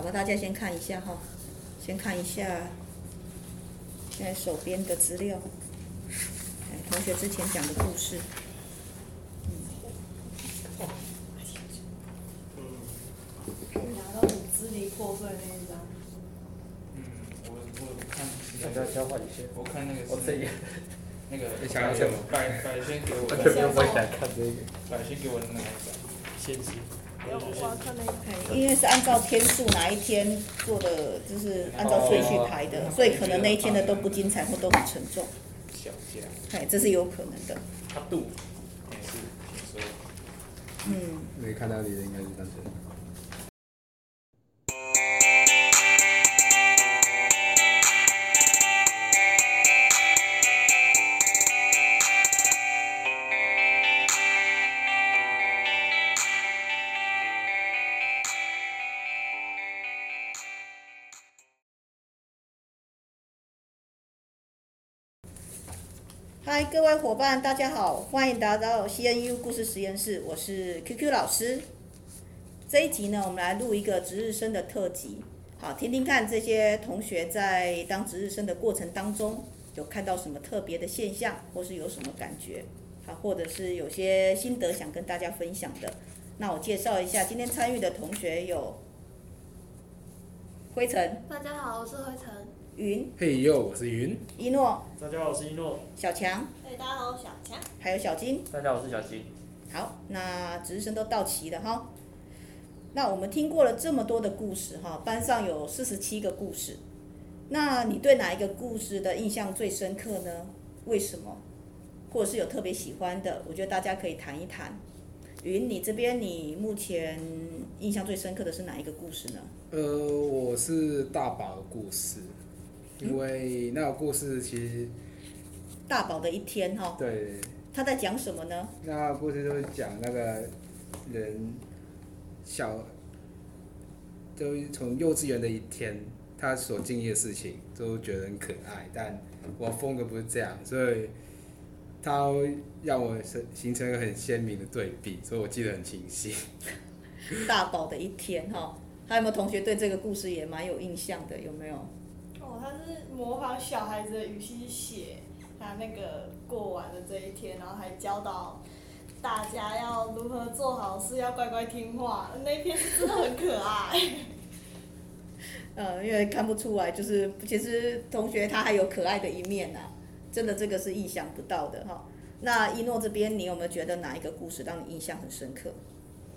好吧，大家先看一下哈，先看一下现在手边的资料，哎，同学之前讲的故事。拿到你支离破碎那一张。嗯，我我看，大家交换一下。我看那个是。我这个。那个。你想要什么？百百先给我。完全没有我想看这个。百先给因为是按照天数哪一天做的，就是按照顺序排的，所以可能那一天的都不精彩或都很沉重。小家。哎，这是有可能的。他度。也是，所以。嗯。没看到你的应该是单纯。嗨，各位伙伴，大家好，欢迎来到 CNU 故事实验室，我是 QQ 老师。这一集呢，我们来录一个值日生的特辑，好，听听看这些同学在当值日生的过程当中，有看到什么特别的现象，或是有什么感觉，好，或者是有些心得想跟大家分享的。那我介绍一下，今天参与的同学有灰尘。大家好，我是灰尘。云，嘿哟，我是云。一诺，大家好，我是一诺。小强，嘿，大家好，我小强。还有小金，大家好，我是小金。好，那值日生都到齐了哈。那我们听过了这么多的故事哈，班上有四十七个故事。那你对哪一个故事的印象最深刻呢？为什么？或者是有特别喜欢的？我觉得大家可以谈一谈。云，你这边你目前印象最深刻的是哪一个故事呢？呃，我是大宝的故事。因为那个故事其实大宝的一天哈，对，他在讲什么呢？那个故事就是讲那个人小，就从幼稚园的一天，他所经历的事情都觉得很可爱，但我风格不是这样，所以他让我形成一个很鲜明的对比，所以我记得很清晰。大宝的一天哈，还有没有同学对这个故事也蛮有印象的？有没有？他是模仿小孩子的语气写他那个过完的这一天，然后还教导大家要如何做好事，要乖乖听话。那一篇真的很可爱。呃，因为看不出来，就是其实同学他还有可爱的一面呐、啊，真的这个是意想不到的哈。那一诺这边，你有没有觉得哪一个故事让你印象很深刻？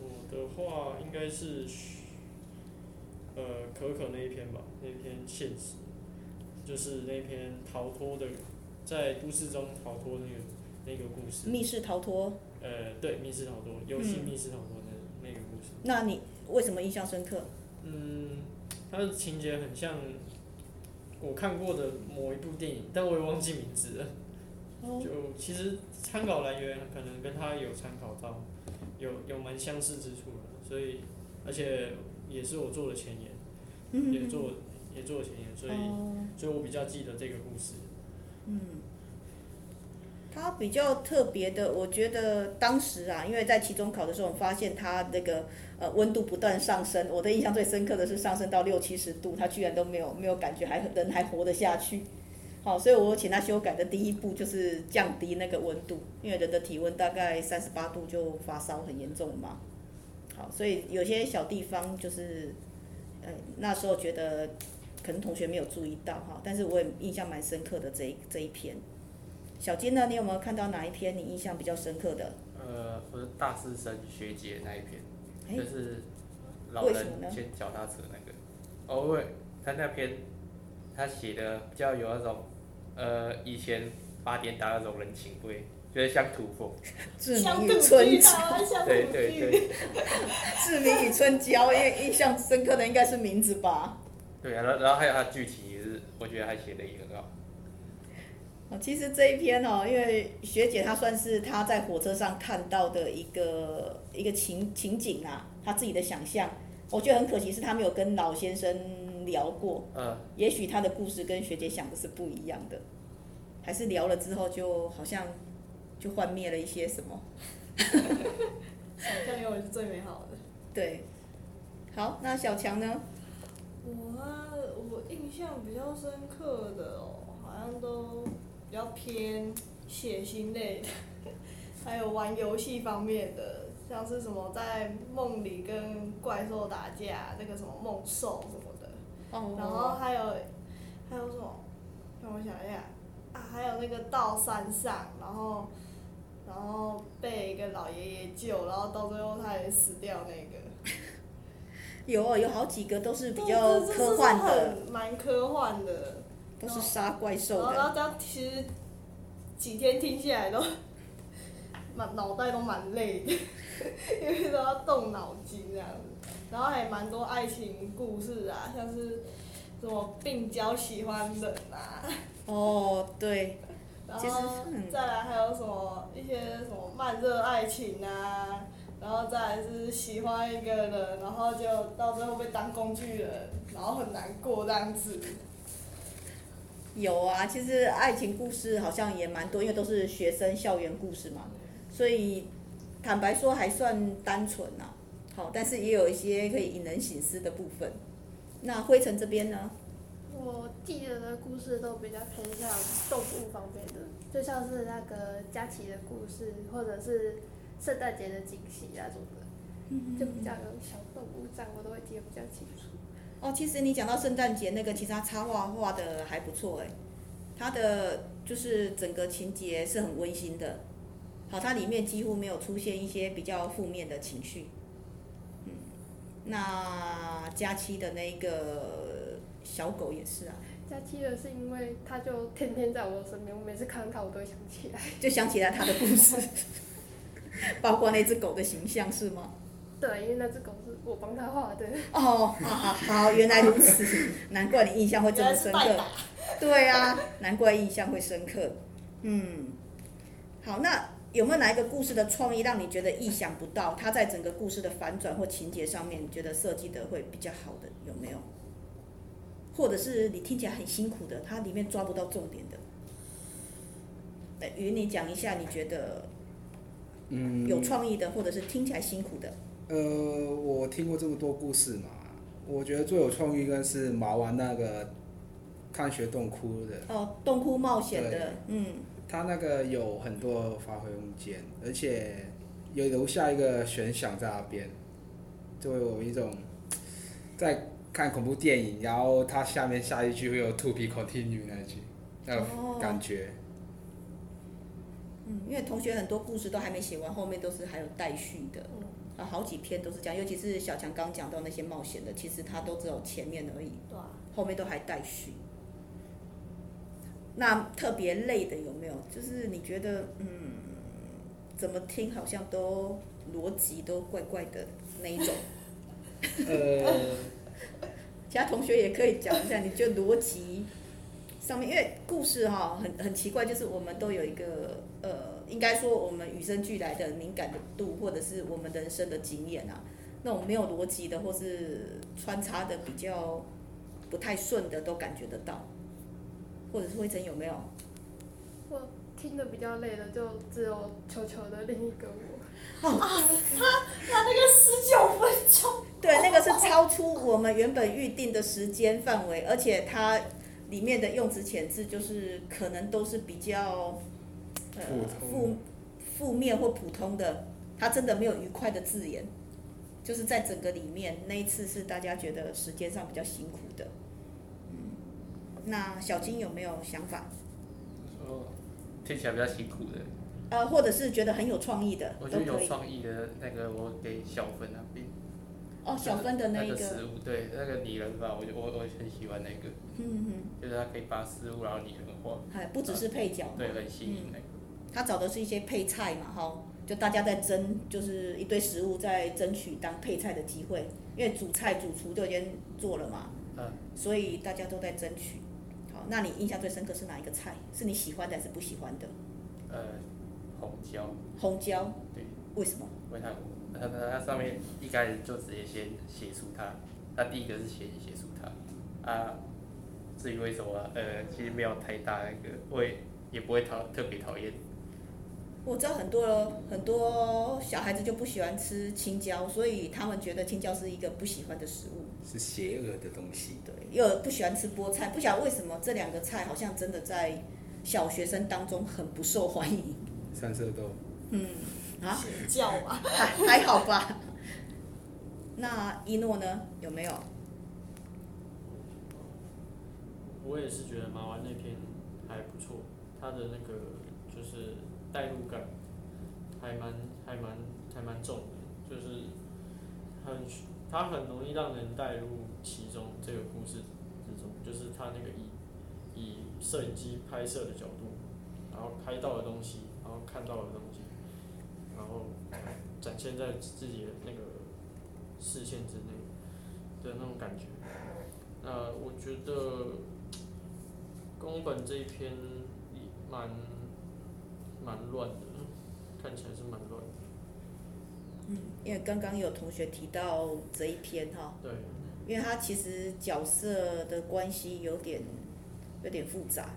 我的话应该是，呃，可可那一篇吧，那篇现实。就是那篇逃脱的，在都市中逃脱那个那个故事。密室逃脱。呃，对，密室逃脱，游戏密室逃脱的那个故事。那你为什么印象深刻？嗯，它的情节很像我看过的某一部电影，但我也忘记名字了。哦。就其实参考来源可能跟他有参考到，有有蛮相似之处的，所以而且也是我做的前言，嗯、也做。也做了前言，所以，所以我比较记得这个故事。嗯，他比较特别的，我觉得当时啊，因为在期中考的时候，我发现他那个呃温度不断上升。我的印象最深刻的是上升到六七十度，他居然都没有没有感觉，还人还活得下去。好，所以我请他修改的第一步就是降低那个温度，因为人的体温大概三十八度就发烧很严重嘛。好，所以有些小地方就是，呃，那时候觉得。可能同学没有注意到哈，但是我也印象蛮深刻的这一这一篇。小金呢，你有没有看到哪一篇你印象比较深刻的？呃，我是大四生学姐那一篇，欸、就是老人牵脚踏车那个。哦，喂，他那篇他写的比较有那种呃以前八点打那种人情味，觉得像土风。志明与春娇。对对对。志明与春娇，因为印象深刻的应该是名字吧。对啊，然然后还有他剧情也是，我觉得还写的也很好。其实这一篇哦，因为学姐她算是她在火车上看到的一个一个情情景啊，她自己的想象。我觉得很可惜是她没有跟老先生聊过。嗯。也许她的故事跟学姐想的是不一样的，还是聊了之后就好像就幻灭了一些什么。想象永远是最美好的。对。好，那小强呢？我啊，我印象比较深刻的哦，好像都比较偏血腥类的，还有玩游戏方面的，像是什么在梦里跟怪兽打架，那个什么梦兽什么的。哦。然后还有还有什么？让我想一下啊，还有那个到山上，然后然后被一个老爷爷救，然后到最后他也死掉那个。有有好几个都是比较科幻的，蛮科幻的，都是杀怪兽的。然后这样其实几天听下来都，满脑袋都蛮累的，因为都要动脑筋这样子。然后还蛮多爱情故事啊，像是什么病娇喜欢冷啊。哦，对。然后再来还有什么一些什么慢热爱情啊。然后再来是喜欢一个人，然后就到最后被当工具人，然后很难过这样子。有啊，其实爱情故事好像也蛮多，因为都是学生校园故事嘛，所以坦白说还算单纯呐。好，但是也有一些可以引人醒思的部分。那灰尘这边呢？我记得的故事都比较偏向动物方面的，就像是那个佳琪的故事，或者是。圣诞节的惊喜那种的，就比较有小动物这样，我都会记得比较清楚。哦，其实你讲到圣诞节那个，其实他插画画的还不错哎，他的就是整个情节是很温馨的，好，它里面几乎没有出现一些比较负面的情绪。嗯，那佳期的那个小狗也是啊。佳期的是因为它就天天在我身边，我每次看到它我都会想起来。就想起来它的故事。包括那只狗的形象是吗？对，因为那只狗是我帮他画的。哦，好好好，原来如此，难怪你印象会这么深刻。对啊，难怪印象会深刻。嗯，好，那有没有哪一个故事的创意让你觉得意想不到？它在整个故事的反转或情节上面，你觉得设计的会比较好的有没有？或者是你听起来很辛苦的，它里面抓不到重点的？来，与你讲一下，你觉得？嗯，有创意的，或者是听起来辛苦的。呃，我听过这么多故事嘛，我觉得最有创意应该是毛丸那个看雪洞窟的。哦，洞窟冒险的，嗯。他那个有很多发挥空间，而且有留下一个悬想在那边，就有一种在看恐怖电影，然后他下面下一句会有 To be continued 那句，那种感觉。哦嗯，因为同学很多故事都还没写完，后面都是还有待续的，啊，好几篇都是这样，尤其是小强刚讲到那些冒险的，其实他都只有前面而已，对，后面都还待续。那特别累的有没有？就是你觉得，嗯，怎么听好像都逻辑都怪怪的那一种？呃，其他同学也可以讲一下，你觉得逻辑？上面因为故事哈很很奇怪，就是我们都有一个呃，应该说我们与生俱来的敏感的度，或者是我们人生的经验啊，那种没有逻辑的或是穿插的比较不太顺的，都感觉得到。或者是魏晨有没有？我听的比较累的，就只有球球的另一个我。啊，他他那个十九分钟。对，那个是超出我们原本预定的时间范围，而且他。里面的用词遣字就是可能都是比较，呃负负面或普通的，他真的没有愉快的字眼，就是在整个里面那一次是大家觉得时间上比较辛苦的，嗯，那小金有没有想法？说听起来比较辛苦的，呃，或者是觉得很有创意的，我觉得有创意的那个我给小分啊。哦，小分的那一个，那个食物，对，那个拟人化，我我我很喜欢那个，嗯哼，就是他可以把食物然后拟人化，还不只是配角，对，很吸引那个。他找的是一些配菜嘛，哈，就大家在争，就是一堆食物在争取当配菜的机会，因为主菜主厨就已经做了嘛，嗯，所以大家都在争取。好，那你印象最深刻是哪一个菜？是你喜欢的还是不喜欢的？呃，红椒。红椒。对。为什么？为它。他他他上面一开始就直接先写出他，他第一个是写写出他，啊，至于为什么，呃，其实没有太大那个，我也也不会讨特别讨厌。我知道很多很多小孩子就不喜欢吃青椒，所以他们觉得青椒是一个不喜欢的食物，是邪恶的东西。对，又不喜欢吃菠菜，不晓得为什么这两个菜好像真的在小学生当中很不受欢迎。三色豆。嗯，啊？还好吧。那一诺呢？有没有？我也是觉得马丸那篇还不错，他的那个就是代入感还蛮还蛮还蛮重的，就是很他很容易让人带入其中这个故事之中，就是他那个以以摄影机拍摄的角度，然后拍到的东西，然后看到的东西，然后展现在自己的那个视线之内的那种感觉，那我觉得。宫本这一篇蛮蛮乱的，看起来是蛮乱的。嗯，因为刚刚有同学提到这一篇哈。对。因为他其实角色的关系有点有点复杂。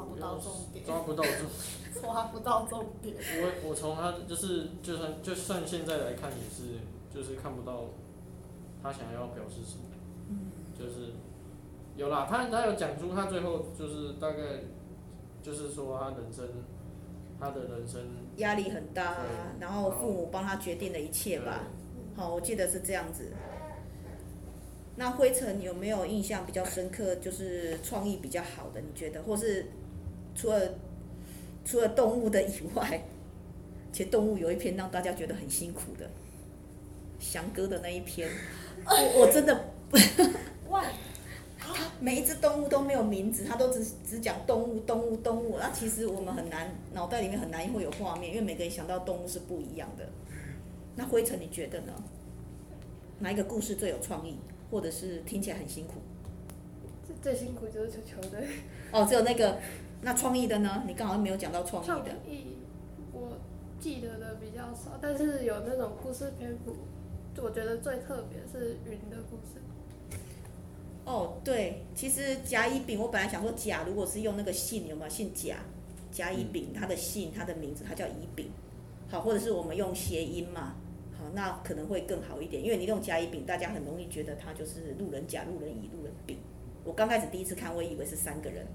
抓不到重点。抓不到重点。抓不到重点。我我从他就是就算就算现在来看也是就是看不到他想要表示什么。嗯。就是。有啦，他他有讲出他最后就是大概，就是说他人生，他的人生压力很大，然后父母帮他决定了一切吧。好，我记得是这样子。那灰尘有没有印象比较深刻？就是创意比较好的，你觉得，或是除了除了动物的以外，其实动物有一篇让大家觉得很辛苦的，翔哥的那一篇，我我真的。每一只动物都没有名字，他都只只讲动物，动物，动物。那其实我们很难，脑袋里面很难会有画面，因为每个人想到动物是不一样的。那灰尘，你觉得呢？哪一个故事最有创意，或者是听起来很辛苦？最辛苦就是球球的。哦，只有那个，那创意的呢？你刚好没有讲到创意的。创意，我记得的比较少，但是有那种故事篇幅，我觉得最特别是云的故事。哦，对，其实甲乙丙，我本来想说甲如果是用那个姓，有没有姓甲？甲乙丙，他的姓，他的名字，他叫乙丙，好，或者是我们用谐音嘛，好，那可能会更好一点，因为你用甲乙丙，大家很容易觉得他就是路人甲、路人乙、路人丙。我刚开始第一次看，我以为是三个人，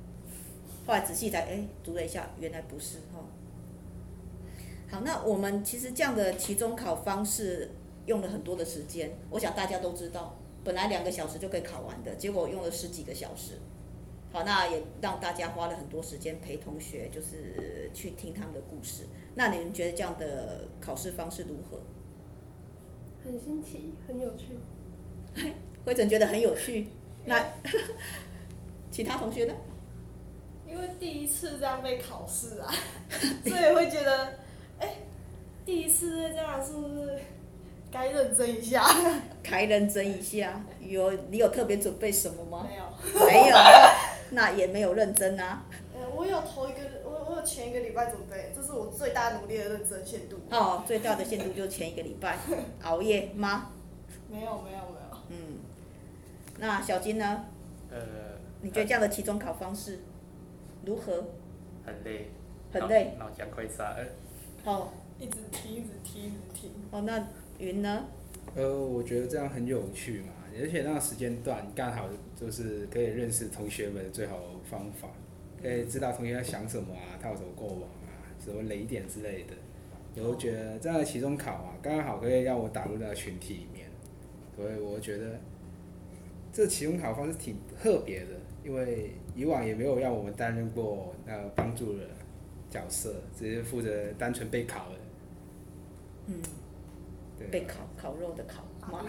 后来仔细才哎读了一下，原来不是哈。好，那我们其实这样的期中考方式用了很多的时间，我想大家都知道。本来两个小时就可以考完的，结果用了十几个小时。好，那也让大家花了很多时间陪同学，就是去听他们的故事。那你们觉得这样的考试方式如何？很新奇，很有趣。灰尘觉得很有趣。那 其他同学呢？因为第一次这样被考试啊，所以会觉得，哎、欸，第一次这样是不是？该认真一下，该认真一下。有你有特别准备什么吗？没有，没有，那也没有认真啊。呃，我有头一个，我我有前一个礼拜准备，这是我最大努力的认真限度。哦，最大的限度就是前一个礼拜熬夜吗？没有没有没有。嗯，那小金呢？呃。你觉得这样的期中考方式如何？很累。很累。脑浆快炸了。哦。一直踢，一直踢，一直踢。哦，那。云呢？呃，我觉得这样很有趣嘛，而且那个时间段刚好就是可以认识同学们的最好的方法，可以知道同学在想什么啊，他有什么过往啊，什么雷点之类的。我觉得这样的期中考啊，刚好可以让我打入那个群体里面，所以我觉得这期中考方式挺特别的，因为以往也没有让我们担任过那个帮助的角色，只是负责单纯备考的。嗯。对，备烤烤肉的烤吗？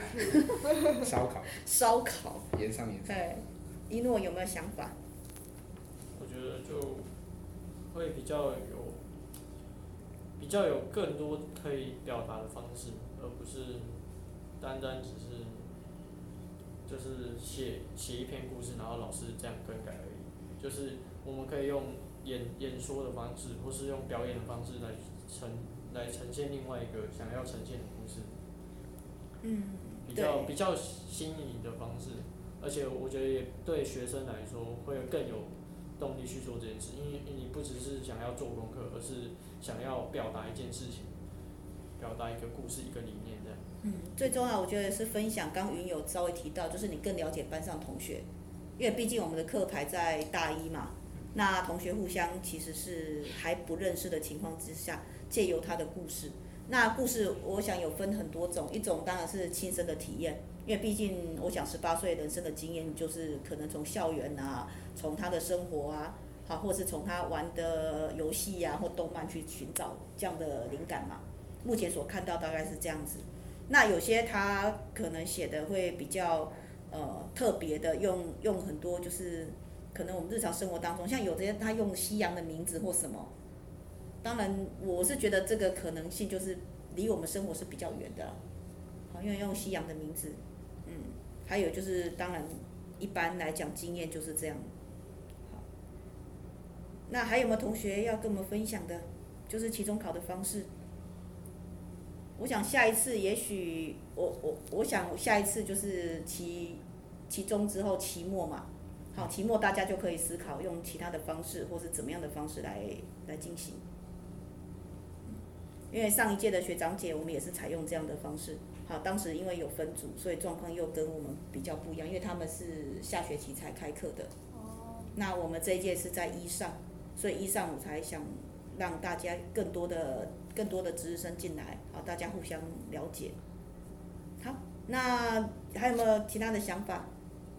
烧烤。烧烤。盐上盐。对，一诺有没有想法？我觉得就会比较有，比较有更多可以表达的方式，而不是单单只是就是写写一篇故事，然后老师这样更改而已。就是我们可以用演演说的方式，或是用表演的方式来呈来呈现另外一个想要呈现的故事。嗯，比较比较新颖的方式，而且我觉得也对学生来说会更有动力去做这件事，因为你不只是想要做功课，而是想要表达一件事情，表达一个故事、一个理念这样。嗯，最重要我觉得是分享，刚云有稍微提到，就是你更了解班上同学，因为毕竟我们的课排在大一嘛，那同学互相其实是还不认识的情况之下，借由他的故事，那故事我想有分很多种，一种当然是亲身的体验。因为毕竟，我想十八岁人生的经验，就是可能从校园啊，从他的生活啊，好，或是从他玩的游戏呀或动漫去寻找这样的灵感嘛。目前所看到大概是这样子。那有些他可能写的会比较呃特别的，用用很多就是可能我们日常生活当中，像有些他用西洋的名字或什么。当然，我是觉得这个可能性就是离我们生活是比较远的，好，因为用西洋的名字。嗯还有就是，当然，一般来讲，经验就是这样。好，那还有没有同学要跟我们分享的？就是期中考的方式。我想下一次，也许我我我想下一次就是期期中之后期末嘛。好，期末大家就可以思考用其他的方式，或是怎么样的方式来来进行。因为上一届的学长姐，我们也是采用这样的方式。好，当时因为有分组，所以状况又跟我们比较不一样，因为他们是下学期才开课的。哦。那我们这一届是在一上，所以一上我才想让大家更多的、更多的值日生进来，好，大家互相了解。好，那还有没有其他的想法？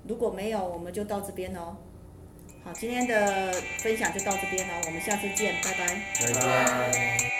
如果没有，我们就到这边哦。好，今天的分享就到这边了，我们下次见，拜拜。拜拜。